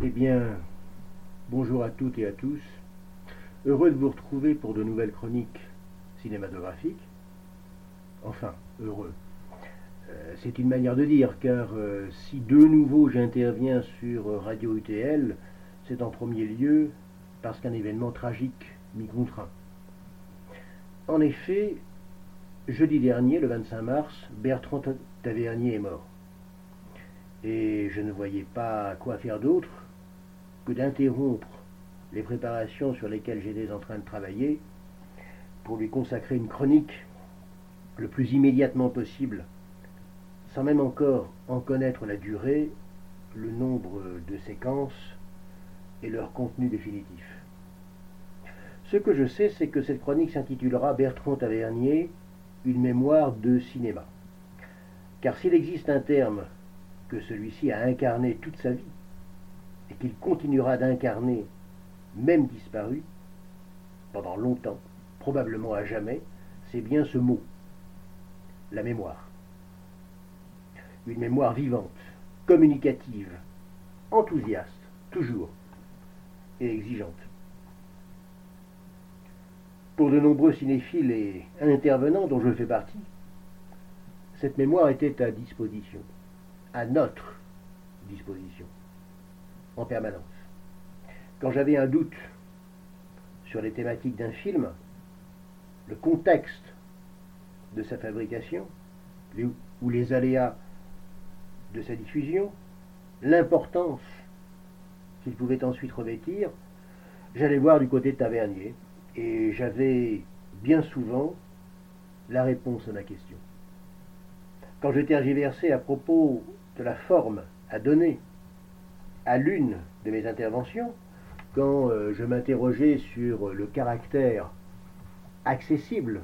Eh bien, bonjour à toutes et à tous. Heureux de vous retrouver pour de nouvelles chroniques cinématographiques. Enfin, heureux. Euh, c'est une manière de dire, car euh, si de nouveau j'interviens sur Radio UTL, c'est en premier lieu parce qu'un événement tragique m'y contraint. En effet, jeudi dernier, le 25 mars, Bertrand Tavernier est mort. Et je ne voyais pas quoi faire d'autre d'interrompre les préparations sur lesquelles j'étais en train de travailler pour lui consacrer une chronique le plus immédiatement possible, sans même encore en connaître la durée, le nombre de séquences et leur contenu définitif. Ce que je sais, c'est que cette chronique s'intitulera Bertrand Tavernier, une mémoire de cinéma. Car s'il existe un terme que celui-ci a incarné toute sa vie, qu'il continuera d'incarner, même disparu, pendant longtemps, probablement à jamais, c'est bien ce mot, la mémoire. Une mémoire vivante, communicative, enthousiaste, toujours, et exigeante. Pour de nombreux cinéphiles et intervenants dont je fais partie, cette mémoire était à disposition, à notre disposition, en permanence. Quand j'avais un doute sur les thématiques d'un film, le contexte de sa fabrication, ou les aléas de sa diffusion, l'importance qu'il pouvait ensuite revêtir, j'allais voir du côté de Tavernier, et j'avais bien souvent la réponse à ma question. Quand je tergiversais à propos de la forme à donner à l'une de mes interventions, quand euh, je m'interrogeais sur le caractère accessible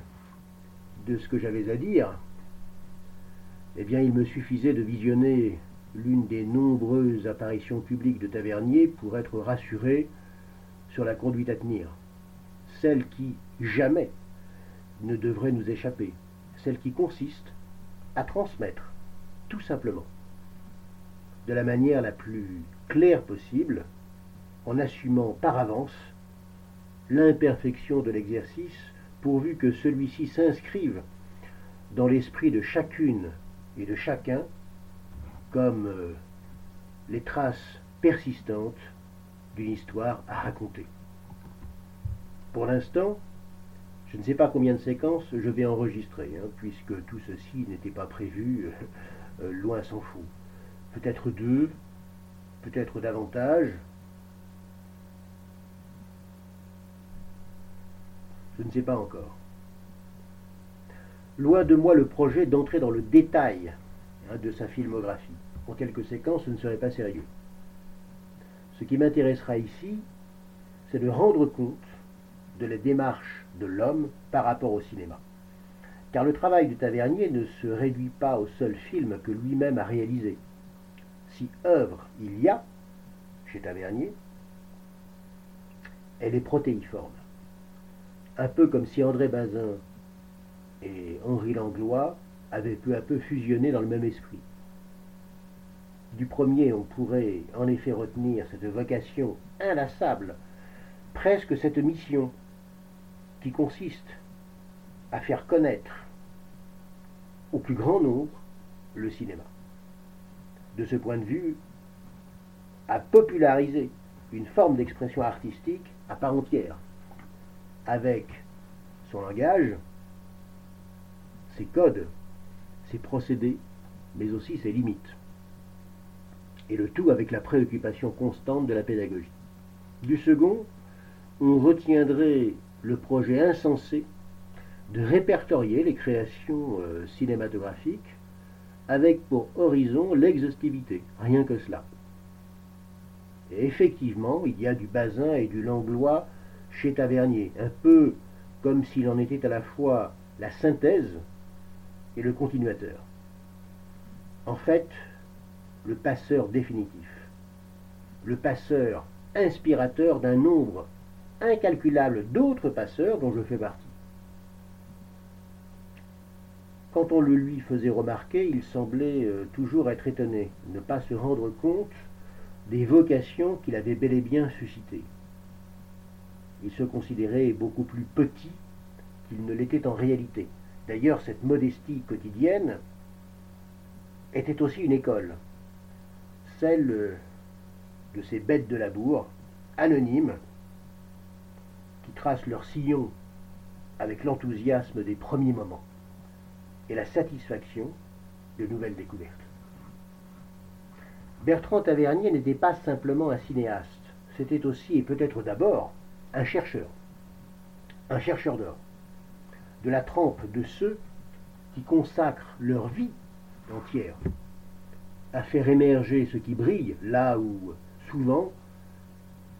de ce que j'avais à dire, eh bien il me suffisait de visionner l'une des nombreuses apparitions publiques de Tavernier pour être rassuré sur la conduite à tenir. Celle qui, jamais, ne devrait nous échapper, celle qui consiste à transmettre, tout simplement, de la manière la plus claire possible, en assumant par avance l'imperfection de l'exercice, pourvu que celui-ci s'inscrive dans l'esprit de chacune et de chacun comme euh, les traces persistantes d'une histoire à raconter. Pour l'instant, je ne sais pas combien de séquences je vais enregistrer, hein, puisque tout ceci n'était pas prévu, euh, loin s'en fout. Peut-être deux, peut-être davantage. Je ne sais pas encore. Loin de moi le projet d'entrer dans le détail hein, de sa filmographie. En quelques séquences, ce ne serait pas sérieux. Ce qui m'intéressera ici, c'est de rendre compte de la démarche de l'homme par rapport au cinéma. Car le travail de Tavernier ne se réduit pas au seul film que lui-même a réalisé. Si œuvre il y a chez Tavernier, elle est protéiforme. Un peu comme si André Bazin et Henri Langlois avaient peu à peu fusionné dans le même esprit. Du premier, on pourrait en effet retenir cette vocation inlassable, presque cette mission qui consiste à faire connaître au plus grand nombre le cinéma. De ce point de vue, à populariser une forme d'expression artistique à part entière, avec son langage, ses codes, ses procédés, mais aussi ses limites. Et le tout avec la préoccupation constante de la pédagogie. Du second, on retiendrait le projet insensé de répertorier les créations euh, cinématographiques avec pour horizon l'exhaustivité, rien que cela. Et effectivement, il y a du Bazin et du Langlois chez Tavernier, un peu comme s'il en était à la fois la synthèse et le continuateur. En fait, le passeur définitif, le passeur inspirateur d'un nombre incalculable d'autres passeurs dont je fais partie. Quand on le lui faisait remarquer, il semblait euh, toujours être étonné, ne pas se rendre compte des vocations qu'il avait bel et bien suscitées. Il se considérait beaucoup plus petit qu'il ne l'était en réalité. D'ailleurs, cette modestie quotidienne était aussi une école, celle de ces bêtes de labour, anonymes, qui tracent leur sillon avec l'enthousiasme des premiers moments et la satisfaction de nouvelles découvertes. Bertrand Tavernier n'était pas simplement un cinéaste, c'était aussi et peut-être d'abord un chercheur, un chercheur d'or, de la trempe de ceux qui consacrent leur vie entière à faire émerger ce qui brille là où, souvent,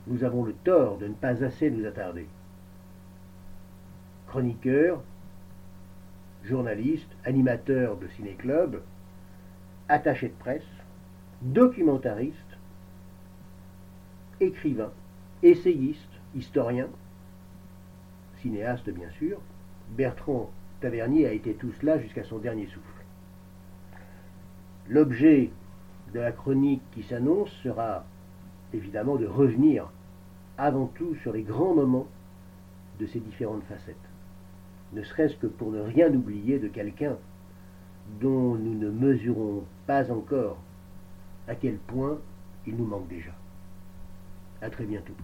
nous avons le tort de ne pas assez nous attarder. Chroniqueur, journaliste, animateur de ciné-club, attaché de presse, documentariste, écrivain, essayiste, historien, cinéaste bien sûr, Bertrand Tavernier a été tout cela jusqu'à son dernier souffle. L'objet de la chronique qui s'annonce sera évidemment de revenir avant tout sur les grands moments de ces différentes facettes, ne serait-ce que pour ne rien oublier de quelqu'un dont nous ne mesurons pas encore à quel point il nous manque déjà. À très bientôt.